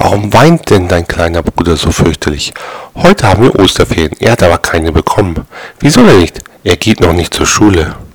Warum weint denn dein kleiner Bruder so fürchterlich? Heute haben wir Osterferien, er hat aber keine bekommen. Wieso denn nicht? Er geht noch nicht zur Schule.